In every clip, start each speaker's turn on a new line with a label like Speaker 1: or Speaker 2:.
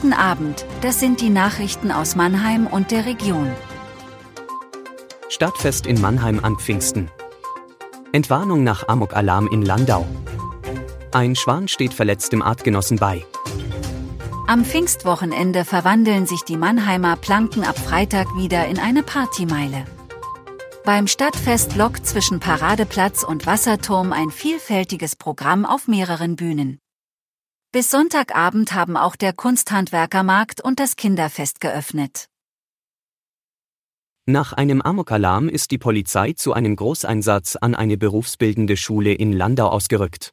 Speaker 1: Guten Abend, das sind die Nachrichten aus Mannheim und der Region.
Speaker 2: Stadtfest in Mannheim an Pfingsten. Entwarnung nach Amok-Alarm in Landau. Ein Schwan steht verletztem Artgenossen bei.
Speaker 1: Am Pfingstwochenende verwandeln sich die Mannheimer Planken ab Freitag wieder in eine Partymeile. Beim Stadtfest lockt zwischen Paradeplatz und Wasserturm ein vielfältiges Programm auf mehreren Bühnen. Bis Sonntagabend haben auch der Kunsthandwerkermarkt und das Kinderfest geöffnet.
Speaker 2: Nach einem Amokalarm ist die Polizei zu einem Großeinsatz an eine berufsbildende Schule in Landau ausgerückt.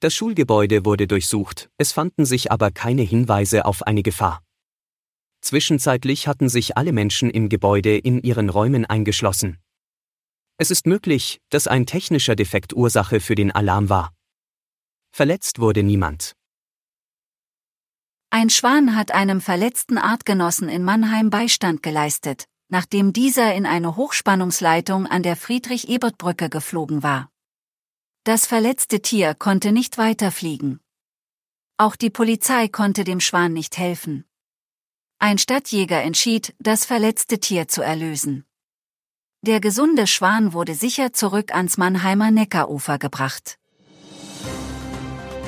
Speaker 2: Das Schulgebäude wurde durchsucht, es fanden sich aber keine Hinweise auf eine Gefahr. Zwischenzeitlich hatten sich alle Menschen im Gebäude in ihren Räumen eingeschlossen. Es ist möglich, dass ein technischer Defekt Ursache für den Alarm war. Verletzt wurde niemand.
Speaker 1: Ein Schwan hat einem verletzten Artgenossen in Mannheim Beistand geleistet, nachdem dieser in eine Hochspannungsleitung an der Friedrich-Ebert-Brücke geflogen war. Das verletzte Tier konnte nicht weiterfliegen. Auch die Polizei konnte dem Schwan nicht helfen. Ein Stadtjäger entschied, das verletzte Tier zu erlösen. Der gesunde Schwan wurde sicher zurück ans Mannheimer Neckarufer gebracht.